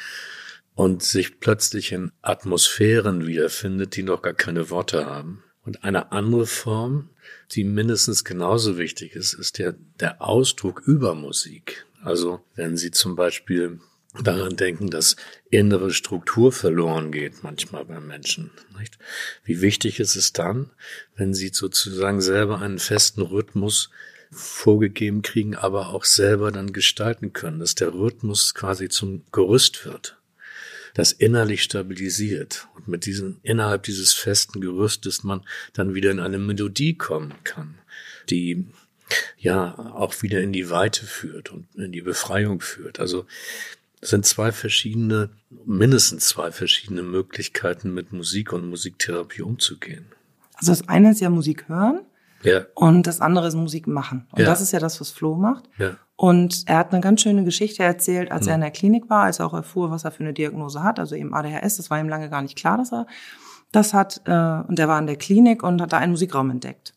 und sich plötzlich in Atmosphären wiederfindet, die noch gar keine Worte haben. Und eine andere Form, die mindestens genauso wichtig ist, ist der, der Ausdruck über Musik. Also wenn Sie zum Beispiel daran denken, dass innere Struktur verloren geht manchmal beim Menschen. Nicht? Wie wichtig ist es dann, wenn sie sozusagen selber einen festen Rhythmus vorgegeben kriegen, aber auch selber dann gestalten können, dass der Rhythmus quasi zum Gerüst wird, das innerlich stabilisiert und mit diesem innerhalb dieses festen Gerüstes man dann wieder in eine Melodie kommen kann, die ja auch wieder in die Weite führt und in die Befreiung führt. Also sind zwei verschiedene, mindestens zwei verschiedene Möglichkeiten, mit Musik und Musiktherapie umzugehen. Also das eine ist ja Musik hören Ja, und das andere ist Musik machen. Und Ja. das ist ja das, was Flo macht. ja, Und er hat eine ganz schöne Geschichte erzählt, als er in der Klinik war, als er auch erfuhr, was er für eine Diagnose hat, also eben ADHS. Das war ihm lange gar nicht klar, dass er das hat. Äh, Und er war in der Klinik und hat da einen Musikraum entdeckt.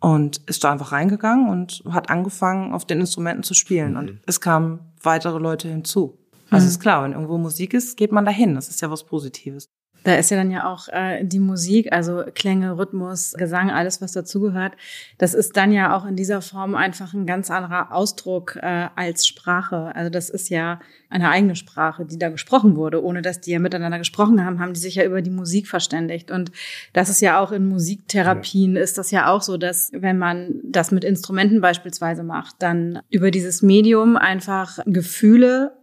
Und ist da einfach reingegangen und hat angefangen, auf den Instrumenten zu spielen. Und es kamen weitere Leute hinzu. Also ist klar, wenn irgendwo Musik ist, geht man dahin. Das ist ja was Positives. Da ist ja dann ja auch äh, die Musik, also Klänge, Rhythmus, Gesang, alles, was dazugehört. Das ist dann ja auch in dieser Form einfach ein ganz anderer Ausdruck äh, als Sprache. Also das ist ja eine eigene Sprache, die da gesprochen wurde. Ohne dass die ja miteinander gesprochen haben, haben die sich ja über die Musik verständigt. Und das ist ja auch in Musiktherapien ist das ja auch so, dass wenn man das mit Instrumenten beispielsweise macht, dann über dieses Medium einfach Gefühle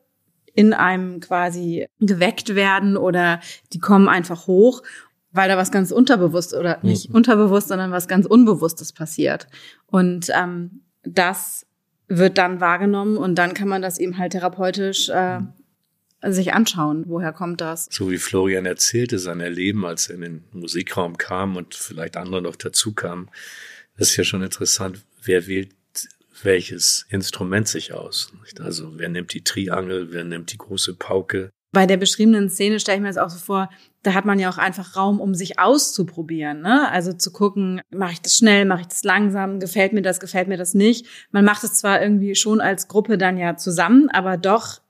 in einem quasi geweckt werden oder die kommen einfach hoch, weil da was ganz unterbewusst oder nicht unterbewusst, sondern was ganz Unbewusstes passiert. Und ähm, das wird dann wahrgenommen und dann kann man das eben halt therapeutisch äh, sich anschauen. Woher kommt das? so wie Florian erzählte, sein Erleben, als er in den Musikraum kam und vielleicht andere noch dazu kamen, das ist ja schon interessant, wer wählt welches Instrument sich aus. nicht? Also wer nimmt die Triangel, wer nimmt die große Pauke. Bei der beschriebenen Szene stelle ich mir das auch so vor, da hat man ja auch einfach Raum, um sich auszuprobieren. Ne? Also zu gucken, mache ich das schnell, mache ich das langsam, gefällt mir das, gefällt mir das nicht. Man macht es zwar irgendwie schon als Gruppe dann ja zusammen, aber doch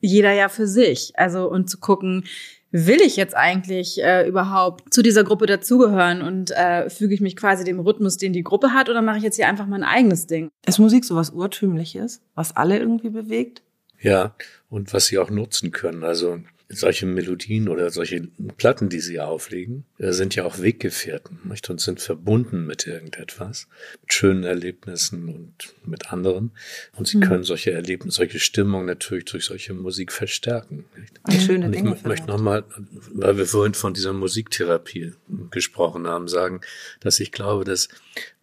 jeder ja für sich. Also und zu gucken, will ich jetzt eigentlich äh, überhaupt zu dieser Gruppe dazugehören und äh, füge ich mich quasi dem Rhythmus, den die Gruppe hat, oder mache ich jetzt hier einfach mein eigenes Ding? Ist Musik so was Urtümliches, was alle irgendwie bewegt? Ja, und was sie auch nutzen können. Also solche Melodien oder solche Platten, die sie auflegen, äh, sind ja auch Weggefährten nicht? und sind verbunden mit irgendetwas, mit schönen Erlebnissen und mit anderen. Und sie mhm. können solche Erlebnisse, solche Stimmungen natürlich durch solche Musik verstärken. Nicht? Und schöne und ich Dinge möchte nochmal, weil wir vorhin von dieser Musiktherapie gesprochen haben, sagen, dass ich glaube, dass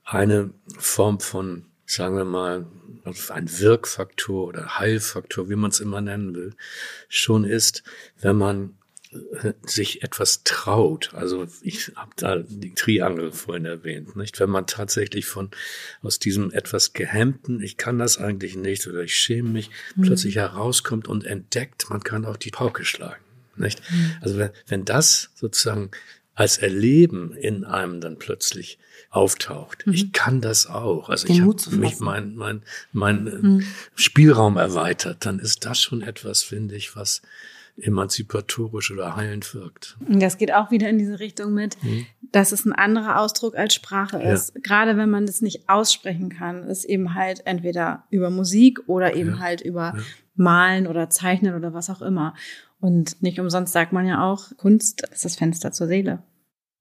eine Form von sagen wir mal, ein Wirkfaktor oder Heilfaktor, wie man es immer nennen will, schon ist, wenn man äh, sich etwas traut. Also ich habe da die Triangel vorhin erwähnt, nicht? Wenn man tatsächlich von aus diesem etwas gehemmten, ich kann das eigentlich nicht oder ich schäme mich, mhm. plötzlich herauskommt und entdeckt, man kann auch die Pauke schlagen, nicht? Mhm. Also wenn, wenn das sozusagen als Erleben in einem dann plötzlich auftaucht. Mhm. Ich kann das auch. Also Den ich habe mich mein, mein, mein äh, mhm. Spielraum erweitert. Dann ist das schon etwas, finde ich, was emanzipatorisch oder heilend wirkt. Das geht auch wieder in diese Richtung mit, mhm. dass es ein anderer Ausdruck als Sprache ist. Ja. Gerade wenn man das nicht aussprechen kann, ist eben halt entweder über Musik oder eben ja. halt über ja. Malen oder Zeichnen oder was auch immer. Und nicht umsonst sagt man ja auch, Kunst ist das Fenster zur Seele.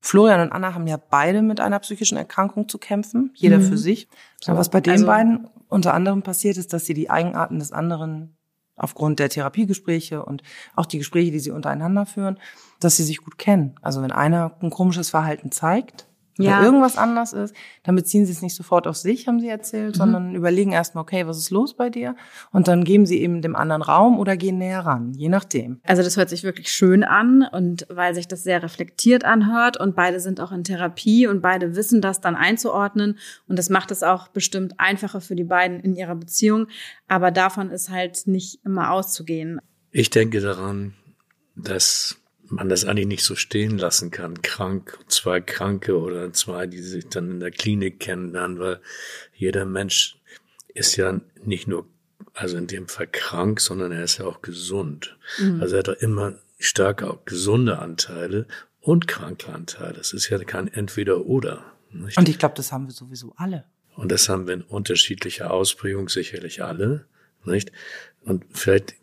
Florian und Anna haben ja beide mit einer psychischen Erkrankung zu kämpfen, jeder mhm. für sich. Aber was bei den also, beiden unter anderem passiert ist, dass sie die Eigenarten des anderen aufgrund der Therapiegespräche und auch die Gespräche, die sie untereinander führen, dass sie sich gut kennen. Also wenn einer ein komisches Verhalten zeigt, ja. irgendwas anders ist, dann beziehen sie es nicht sofort auf sich, haben sie erzählt, mhm. sondern überlegen erstmal, okay, was ist los bei dir? Und dann geben sie eben dem anderen Raum oder gehen näher ran, je nachdem. Also das hört sich wirklich schön an und weil sich das sehr reflektiert anhört und beide sind auch in Therapie und beide wissen das dann einzuordnen und das macht es auch bestimmt einfacher für die beiden in ihrer Beziehung, aber davon ist halt nicht immer auszugehen. Ich denke daran, dass man das eigentlich nicht so stehen lassen kann. Krank, zwei Kranke oder zwei, die sich dann in der Klinik kennenlernen, weil jeder Mensch ist ja nicht nur, also in dem Fall krank, sondern er ist ja auch gesund. Mhm. Also er hat doch immer stärker auch gesunde Anteile und kranke Anteile. Das ist ja kein Entweder-Oder. Und ich glaube, das haben wir sowieso alle. Und das haben wir in unterschiedlicher Ausprägung sicherlich alle, nicht? Und vielleicht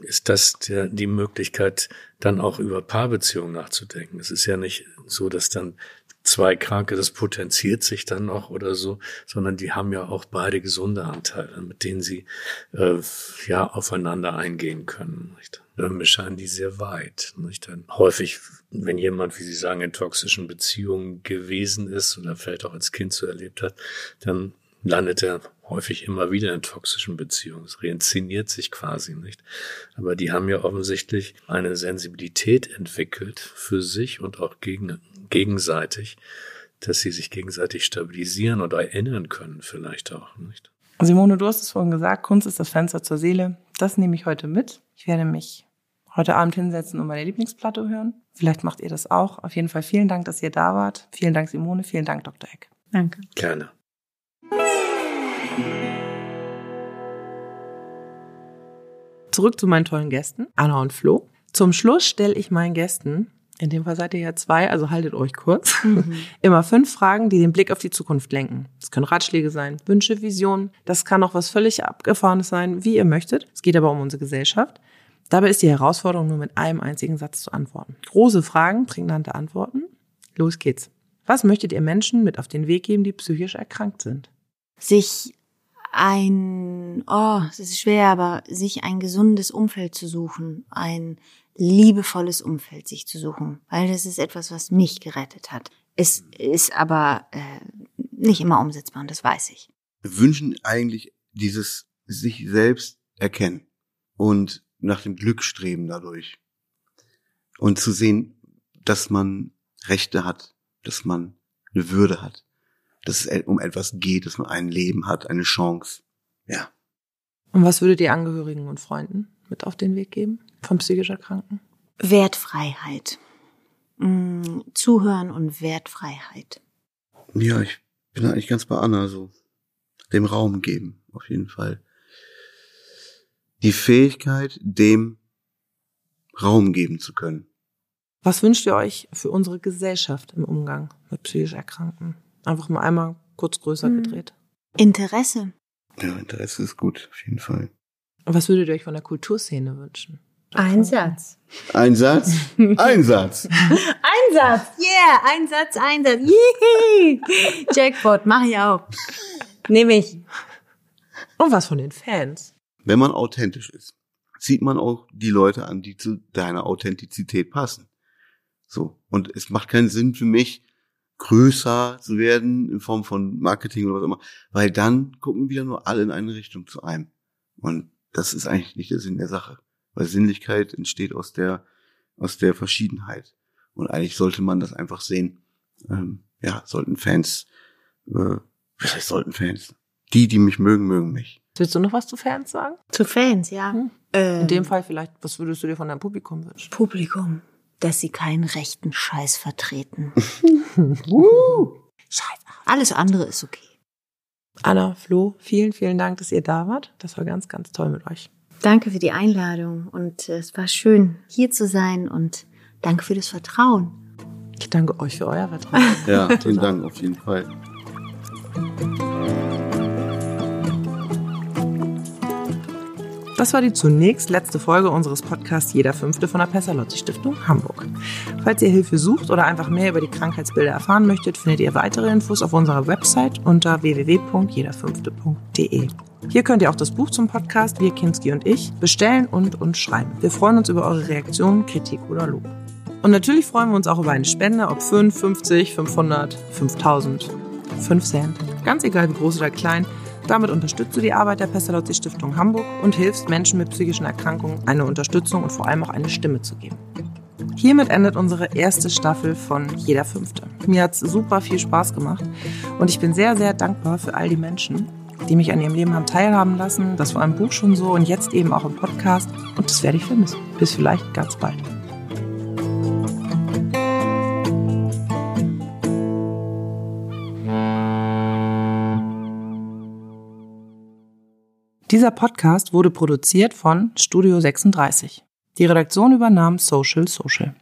ist das der, die Möglichkeit, dann auch über Paarbeziehungen nachzudenken. Es ist ja nicht so, dass dann zwei Kranke, das potenziert sich dann noch oder so, sondern die haben ja auch beide gesunde Anteile, mit denen sie äh, ja aufeinander eingehen können. Nicht? Mir scheinen die sehr weit. Nicht? Dann häufig, wenn jemand, wie Sie sagen, in toxischen Beziehungen gewesen ist oder vielleicht auch als Kind so erlebt hat, dann landet er häufig immer wieder in toxischen Beziehungen. Es reinszeniert sich quasi nicht. Aber die haben ja offensichtlich eine Sensibilität entwickelt für sich und auch gegen, gegenseitig, dass sie sich gegenseitig stabilisieren oder erinnern können vielleicht auch nicht. Simone, du hast es vorhin gesagt, Kunst ist das Fenster zur Seele. Das nehme ich heute mit. Ich werde mich heute Abend hinsetzen und meine Lieblingsplatte hören. Vielleicht macht ihr das auch. Auf jeden Fall vielen Dank, dass ihr da wart. Vielen Dank, Simone. Vielen Dank, Dr. Eck. Danke. Gerne. Zurück zu meinen tollen Gästen, Anna und Flo. Zum Schluss stelle ich meinen Gästen, in dem Fall seid ihr ja zwei, also haltet euch kurz, mhm. immer fünf Fragen, die den Blick auf die Zukunft lenken. Das können Ratschläge sein, Wünsche, Visionen. Das kann auch was völlig abgefahrenes sein, wie ihr möchtet. Es geht aber um unsere Gesellschaft. Dabei ist die Herausforderung nur mit einem einzigen Satz zu antworten. Große Fragen, prägnante Antworten. Los geht's. Was möchtet ihr Menschen mit auf den Weg geben, die psychisch erkrankt sind? sich ein, oh, es ist schwer, aber sich ein gesundes Umfeld zu suchen, ein liebevolles Umfeld sich zu suchen, weil das ist etwas, was mich gerettet hat. Es ist aber äh, nicht immer umsetzbar und das weiß ich. Wir wünschen eigentlich dieses sich selbst erkennen und nach dem Glück streben dadurch und zu sehen, dass man Rechte hat, dass man eine Würde hat, dass es um etwas geht, dass man ein Leben hat, eine Chance. Ja. Und was würdet ihr Angehörigen und Freunden mit auf den Weg geben von psychisch Erkrankten? Wertfreiheit. Mm, Zuhören und Wertfreiheit. Ja, ich bin eigentlich ganz bei Anna, so. dem Raum geben, auf jeden Fall. die Fähigkeit, dem Raum geben zu können. Was wünscht ihr euch für unsere Gesellschaft im Umgang mit psychisch Erkrankten? Einfach mal einmal kurz größer Hm. gedreht. Interesse. Ja, Interesse ist gut, auf jeden Fall. Und was würdet ihr euch von der Kulturszene wünschen? Ein Satz. Ein Satz, ein Satz. Ein Satz. Yeah, ein Satz, ein Satz. Yay. Jackpot, mach ich auch. Nehme ich. Und was von den Fans? Wenn man authentisch ist, zieht man auch die Leute an, die zu deiner Authentizität passen. So. Und es macht keinen Sinn für mich, größer zu werden in Form von Marketing oder was immer, weil dann gucken wieder nur alle in eine Richtung zu einem. Und das ist eigentlich nicht der Sinn der Sache. Weil Sinnlichkeit entsteht aus der, aus der Verschiedenheit. Und eigentlich sollte man das einfach sehen. Ähm, ja, sollten Fans, äh, was heißt sollten Fans? Die, die mich mögen, mögen mich. Willst du noch was zu Fans sagen? Zu Fans, ja. Hm. Ähm, In dem Fall vielleicht, was würdest du dir von deinem Publikum wünschen? Publikum, dass sie keinen rechten Scheiß vertreten. Scheiße. Alles andere ist okay. Anna, Flo, vielen, vielen Dank, dass ihr da wart. Das war ganz, ganz toll mit euch. Danke für die Einladung und äh, es war schön, hier zu sein und danke für das Vertrauen. Ich danke euch für euer Vertrauen. Ja, vielen Dank auf jeden Fall. Das war die zunächst letzte Folge unseres Podcasts Jeder Fünfte von der Pestalozzi Stiftung Hamburg. Falls ihr Hilfe sucht oder einfach mehr über die Krankheitsbilder erfahren möchtet, findet ihr weitere Infos auf unserer Website unter www.jederfünfte.de. Hier könnt ihr auch das Buch zum Podcast Wir Kinski und ich bestellen und uns schreiben. Wir freuen uns über eure Reaktionen, Kritik oder Lob. Und natürlich freuen wir uns auch über eine Spende, ob 5, 50, 500, 5000, 5 Cent. Ganz egal wie groß oder klein. Damit unterstützt du die Arbeit der Pestalozzi Stiftung Hamburg und hilfst Menschen mit psychischen Erkrankungen eine Unterstützung und vor allem auch eine Stimme zu geben. Hiermit endet unsere erste Staffel von Jeder Fünfte. Mir hat's super viel Spaß gemacht und ich bin sehr, sehr dankbar für all die Menschen, die mich an ihrem Leben haben teilhaben lassen. Das war im Buch schon so und jetzt eben auch im Podcast und das werde ich vermissen. Bis vielleicht ganz bald. Dieser Podcast wurde produziert von Studio 36. Die Redaktion übernahm Social Social.